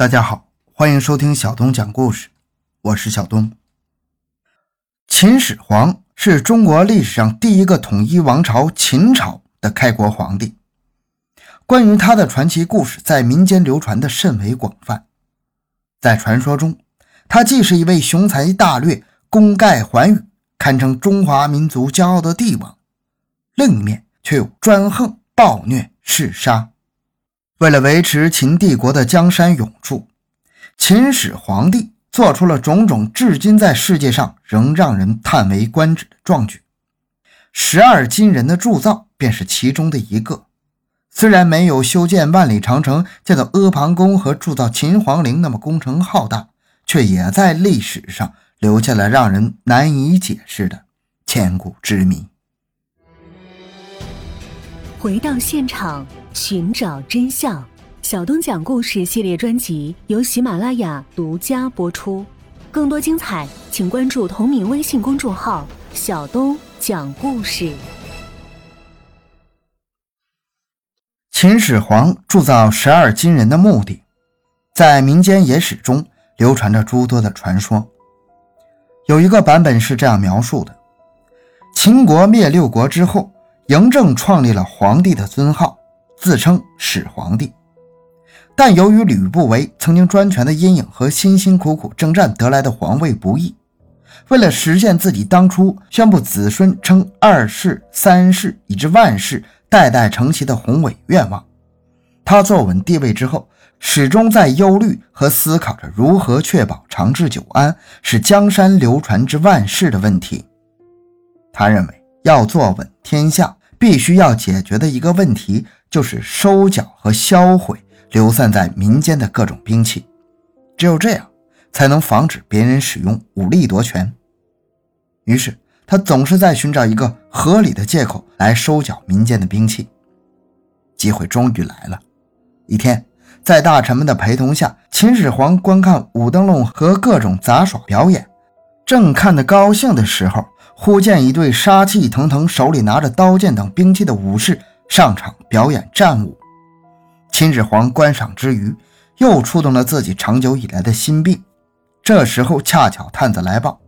大家好，欢迎收听小东讲故事，我是小东。秦始皇是中国历史上第一个统一王朝秦朝的开国皇帝。关于他的传奇故事，在民间流传的甚为广泛。在传说中，他既是一位雄才大略、功盖寰宇、堪称中华民族骄傲的帝王，另一面却又专横暴虐、嗜杀。为了维持秦帝国的江山永驻，秦始皇帝做出了种种至今在世界上仍让人叹为观止的壮举。十二金人的铸造便是其中的一个。虽然没有修建万里长城、建造阿房宫和铸造秦皇陵那么工程浩大，却也在历史上留下了让人难以解释的千古之谜。回到现场。寻找真相，小东讲故事系列专辑由喜马拉雅独家播出。更多精彩，请关注同名微信公众号“小东讲故事”。秦始皇铸造十二金人的目的，在民间野史中流传着诸多的传说。有一个版本是这样描述的：秦国灭六国之后，嬴政创立了皇帝的尊号。自称始皇帝，但由于吕不韦曾经专权的阴影和辛辛苦苦征战得来的皇位不易，为了实现自己当初宣布子孙称二世、三世以至万世代代承袭的宏伟愿望，他坐稳帝位之后，始终在忧虑和思考着如何确保长治久安，使江山流传至万世的问题。他认为要坐稳天下，必须要解决的一个问题。就是收缴和销毁流散在民间的各种兵器，只有这样才能防止别人使用武力夺权。于是他总是在寻找一个合理的借口来收缴民间的兵器。机会终于来了，一天，在大臣们的陪同下，秦始皇观看舞灯笼和各种杂耍表演，正看得高兴的时候，忽见一队杀气腾腾、手里拿着刀剑等兵器的武士。上场表演战舞，秦始皇观赏之余，又触动了自己长久以来的心病。这时候恰巧探子来报，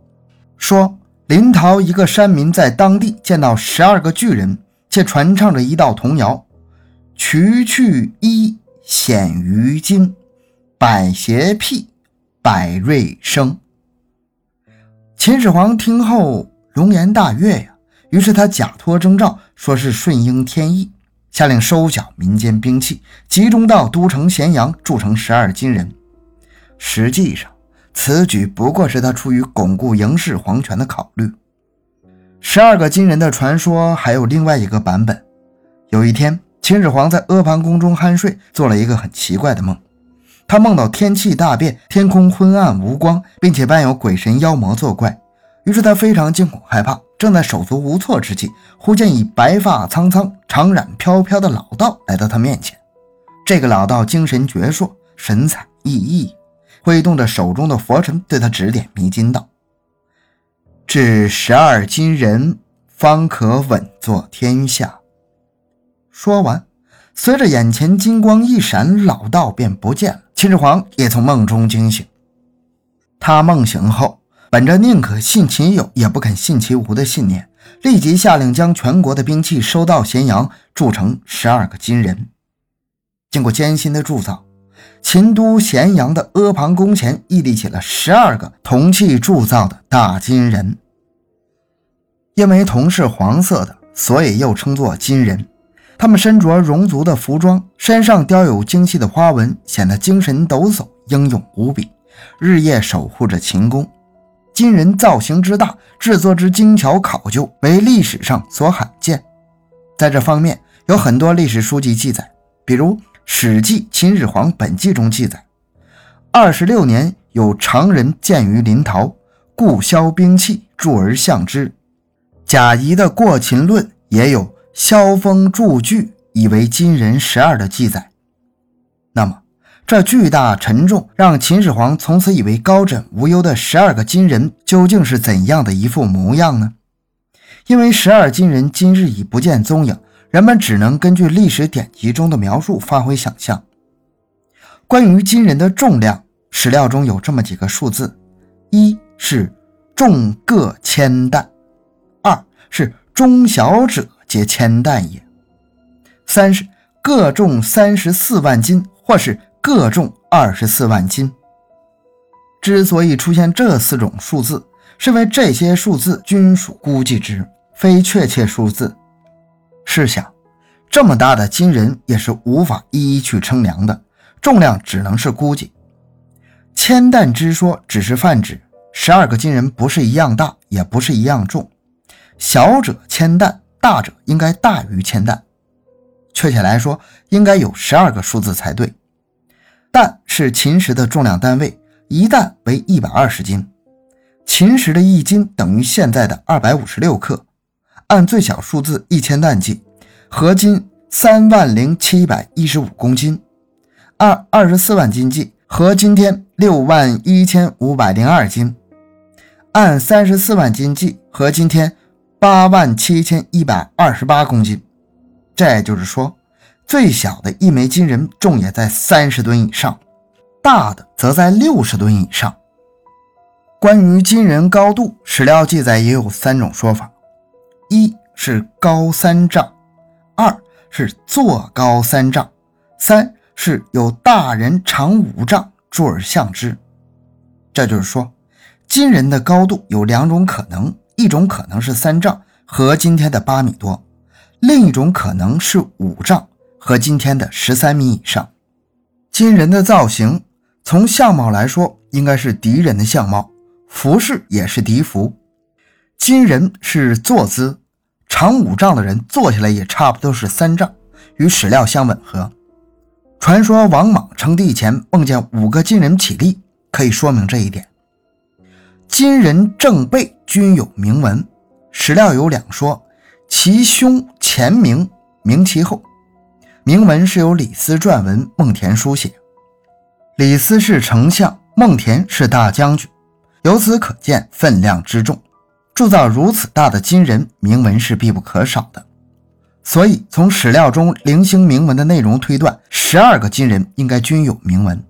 说临洮一个山民在当地见到十二个巨人，且传唱着一道童谣：“渠去衣，显于金，百邪辟，百瑞生。”秦始皇听后龙颜大悦呀。于是他假托征兆，说是顺应天意，下令收缴民间兵器，集中到都城咸阳铸成十二金人。实际上，此举不过是他出于巩固嬴氏皇权的考虑。十二个金人的传说还有另外一个版本。有一天，秦始皇在阿房宫中酣睡，做了一个很奇怪的梦。他梦到天气大变，天空昏暗无光，并且伴有鬼神妖魔作怪。于是他非常惊恐害怕。正在手足无措之际，忽见一白发苍苍、长髯飘飘的老道来到他面前。这个老道精神矍铄，神采奕奕，挥动着手中的佛尘，对他指点迷津道：“至十二金人，方可稳坐天下。”说完，随着眼前金光一闪，老道便不见了。秦始皇也从梦中惊醒。他梦醒后。本着宁可信其有，也不肯信其无的信念，立即下令将全国的兵器收到咸阳，铸成十二个金人。经过艰辛的铸造，秦都咸阳的阿房宫前屹立起了十二个铜器铸造的大金人。因为铜是黄色的，所以又称作金人。他们身着戎族的服装，身上雕有精细的花纹，显得精神抖擞、英勇无比，日夜守护着秦宫。金人造型之大，制作之精巧考究，为历史上所罕见。在这方面，有很多历史书籍记载，比如《史记·秦始皇本纪》中记载：二十六年，有常人见于临洮，故削兵器，铸而象之。贾谊的《过秦论》也有“萧峰铸具，以为金人十二”的记载。这巨大沉重，让秦始皇从此以为高枕无忧的十二个金人，究竟是怎样的一副模样呢？因为十二金人今日已不见踪影，人们只能根据历史典籍中的描述发挥想象。关于金人的重量，史料中有这么几个数字：一是重各千担，二是中小者皆千担也，三是各重三十四万斤，或是各重二十四万斤。之所以出现这四种数字，是因为这些数字均属估计值，非确切数字。试想，这么大的金人也是无法一一去称量的，重量只能是估计。千担之说只是泛指十二个金人不是一样大，也不是一样重，小者千担，大者应该大于千担。确切来说，应该有十二个数字才对。担是秦时的重量单位。一担为一百二十斤，秦时的一斤等于现在的二百五十六克。按最小数字一千担计，合金三万零七百一十五公斤；按二十四万斤计，合今天六万一千五百零二斤；按三十四万斤计，合今天八万七千一百二十八公斤。这就是说，最小的一枚金人重也在三十吨以上。大的则在六十吨以上。关于金人高度，史料记载也有三种说法：一是高三丈，二是坐高三丈，三是有大人长五丈坐而向之。这就是说，金人的高度有两种可能：一种可能是三丈，和今天的八米多；另一种可能是五丈，和今天的十三米以上。金人的造型。从相貌来说，应该是敌人的相貌；服饰也是敌服。金人是坐姿，长五丈的人坐下来也差不多是三丈，与史料相吻合。传说王莽称帝前梦见五个金人起立，可以说明这一点。金人正背均有铭文，史料有两说：其胸前铭，铭其后。铭文是由李斯撰文，孟田书写。李斯是丞相，孟田是大将军，由此可见分量之重。铸造如此大的金人，铭文是必不可少的。所以从史料中零星铭文的内容推断，十二个金人应该均有铭文。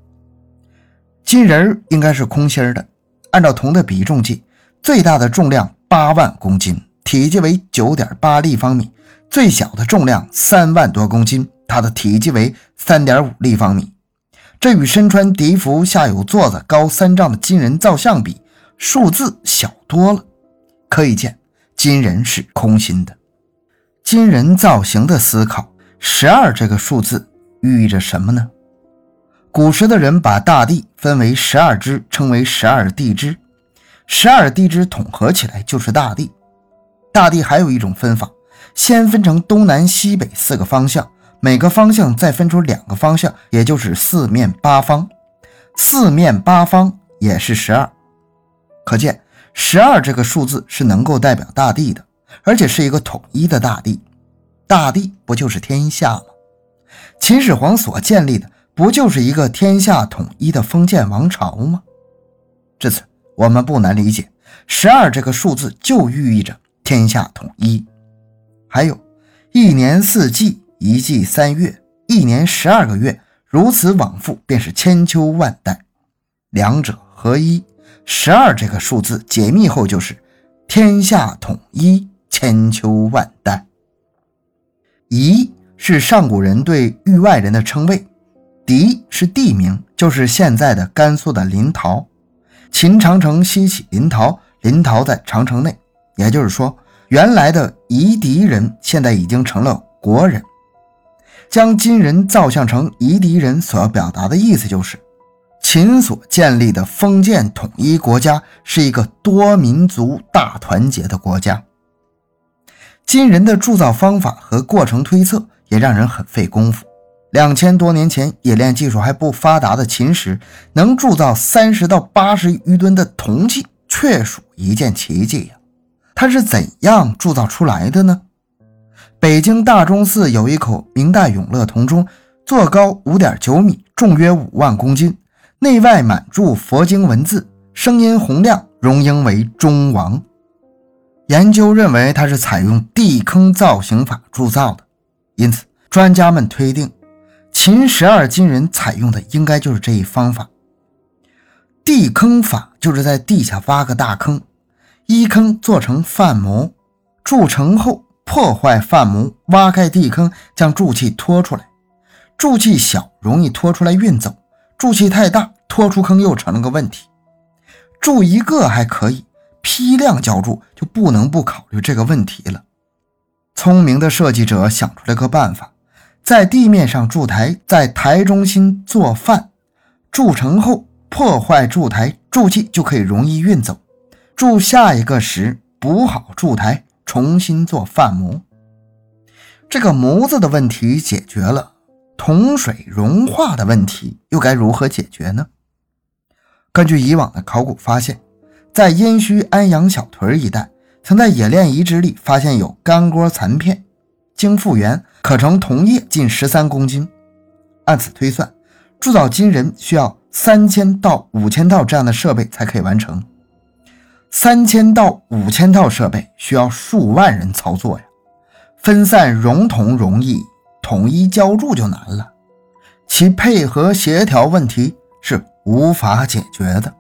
金人应该是空心的，按照铜的比重计，最大的重量八万公斤，体积为九点八立方米；最小的重量三万多公斤，它的体积为三点五立方米。这与身穿敌服、下有座子、高三丈的金人造像比，数字小多了。可以见，金人是空心的。金人造型的思考，十二这个数字寓意着什么呢？古时的人把大地分为十二支，称为十二地支。十二地支统合起来就是大地。大地还有一种分法，先分成东南西北四个方向。每个方向再分出两个方向，也就是四面八方。四面八方也是十二，可见十二这个数字是能够代表大地的，而且是一个统一的大地。大地不就是天下吗？秦始皇所建立的不就是一个天下统一的封建王朝吗？至此，我们不难理解，十二这个数字就寓意着天下统一。还有，一年四季。一季三月，一年十二个月，如此往复，便是千秋万代，两者合一。十二这个数字解密后，就是天下统一，千秋万代。夷是上古人对域外人的称谓，狄是地名，就是现在的甘肃的临洮。秦长城西起临洮，临洮在长城内，也就是说，原来的夷狄人现在已经成了国人。将金人造像成夷狄人，所要表达的意思就是，秦所建立的封建统一国家是一个多民族大团结的国家。金人的铸造方法和过程推测也让人很费功夫。两千多年前冶炼技术还不发达的秦时，能铸造三十到八十余吨的铜器，确属一件奇迹呀！它是怎样铸造出来的呢？北京大钟寺有一口明代永乐铜钟，座高五点九米，重约五万公斤，内外满铸佛经文字，声音洪亮，荣膺为钟王。研究认为它是采用地坑造型法铸造的，因此专家们推定，秦十二金人采用的应该就是这一方法。地坑法就是在地下挖个大坑，一坑做成饭模，铸成后破坏饭模，挖开地坑，将柱器拖出来。柱器小容易拖出来运走，柱器太大拖出坑又成了个问题。铸一个还可以，批量浇筑就不能不考虑这个问题了。聪明的设计者想出了个办法。在地面上筑台，在台中心做饭，筑成后破坏筑台，筑气就可以容易运走。筑下一个时补好筑台，重新做饭模。这个模子的问题解决了，铜水融化的问题又该如何解决呢？根据以往的考古发现，在殷墟安阳小屯一带，曾在冶炼遗址里发现有干锅残片，经复原。可成铜液近十三公斤，按此推算，铸造金人需要三千到五千套这样的设备才可以完成。三千到五千套设备需要数万人操作呀，分散熔铜容易，统一浇铸就难了。其配合协调问题是无法解决的。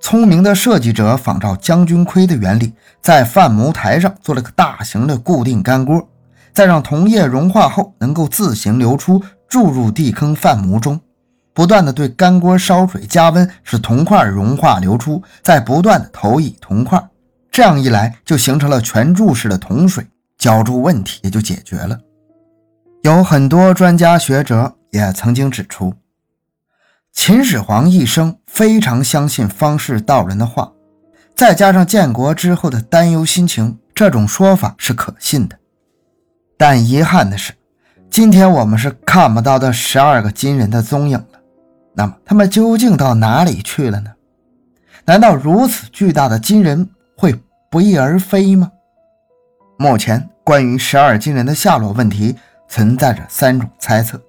聪明的设计者仿照将军盔的原理，在范模台上做了个大型的固定干锅。再让铜液融化后能够自行流出，注入地坑范模中，不断的对干锅烧水加温，使铜块融化流出，再不断的投以铜块，这样一来就形成了全柱式的铜水，浇铸问题也就解决了。有很多专家学者也曾经指出，秦始皇一生非常相信方士道人的话，再加上建国之后的担忧心情，这种说法是可信的。但遗憾的是，今天我们是看不到这十二个金人的踪影了。那么，他们究竟到哪里去了呢？难道如此巨大的金人会不翼而飞吗？目前，关于十二金人的下落问题存在着三种猜测。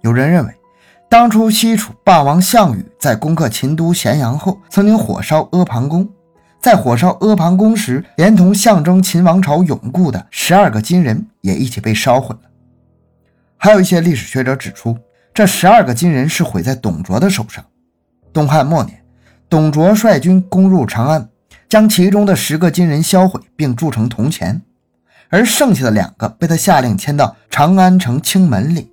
有人认为，当初西楚霸王项羽在攻克秦都咸阳后，曾经火烧阿房宫。在火烧阿房宫时，连同象征秦王朝永固的十二个金人也一起被烧毁了。还有一些历史学者指出，这十二个金人是毁在董卓的手上。东汉末年，董卓率军攻入长安，将其中的十个金人销毁并铸成铜钱，而剩下的两个被他下令迁到长安城青门里。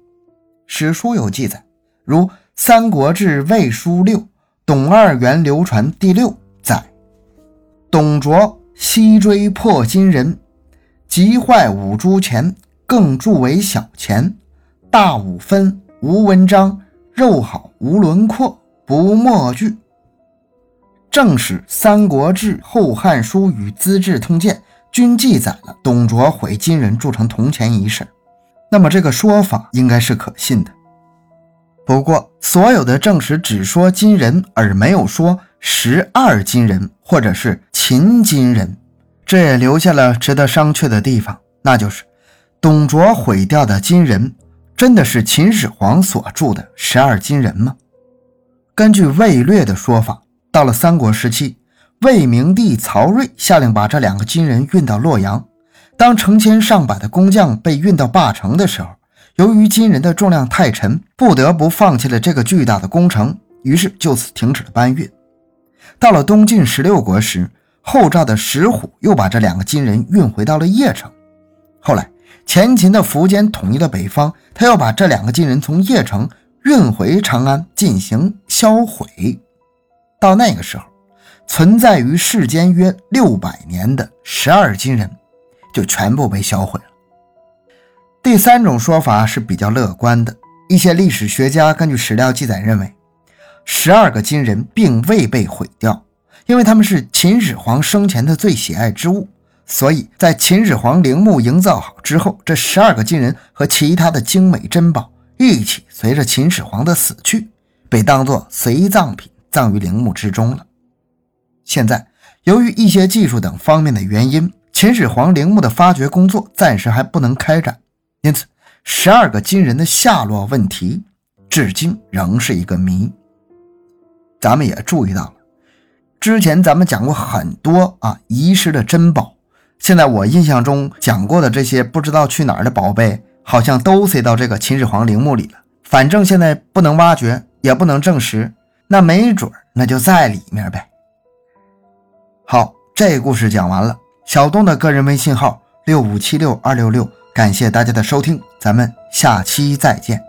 史书有记载，如《三国志·魏书六》董二元流传第六载。董卓西追破金人，急坏五铢钱，更铸为小钱。大五分，无文章，肉好无轮廓，不墨句。正史《三国志》《后汉书》与《资治通鉴》均记载了董卓毁金人铸成铜钱一事。那么这个说法应该是可信的。不过，所有的正史只说金人，而没有说。十二金人，或者是秦金人，这也留下了值得商榷的地方，那就是董卓毁掉的金人，真的是秦始皇所铸的十二金人吗？根据魏略的说法，到了三国时期，魏明帝曹睿下令把这两个金人运到洛阳。当成千上百的工匠被运到霸城的时候，由于金人的重量太沉，不得不放弃了这个巨大的工程，于是就此停止了搬运。到了东晋十六国时，后赵的石虎又把这两个金人运回到了邺城。后来，前秦的苻坚统一了北方，他又把这两个金人从邺城运回长安进行销毁。到那个时候，存在于世间约六百年的十二金人就全部被销毁了。第三种说法是比较乐观的，一些历史学家根据史料记载认为。十二个金人并未被毁掉，因为他们是秦始皇生前的最喜爱之物，所以在秦始皇陵墓营造好之后，这十二个金人和其他的精美珍宝一起随着秦始皇的死去，被当作随葬品葬于陵墓之中了。现在，由于一些技术等方面的原因，秦始皇陵墓的发掘工作暂时还不能开展，因此，十二个金人的下落问题至今仍是一个谜。咱们也注意到了，之前咱们讲过很多啊遗失的珍宝，现在我印象中讲过的这些不知道去哪儿的宝贝，好像都塞到这个秦始皇陵墓里了，反正现在不能挖掘，也不能证实，那没准那就在里面呗。好，这故事讲完了。小东的个人微信号六五七六二六六，感谢大家的收听，咱们下期再见。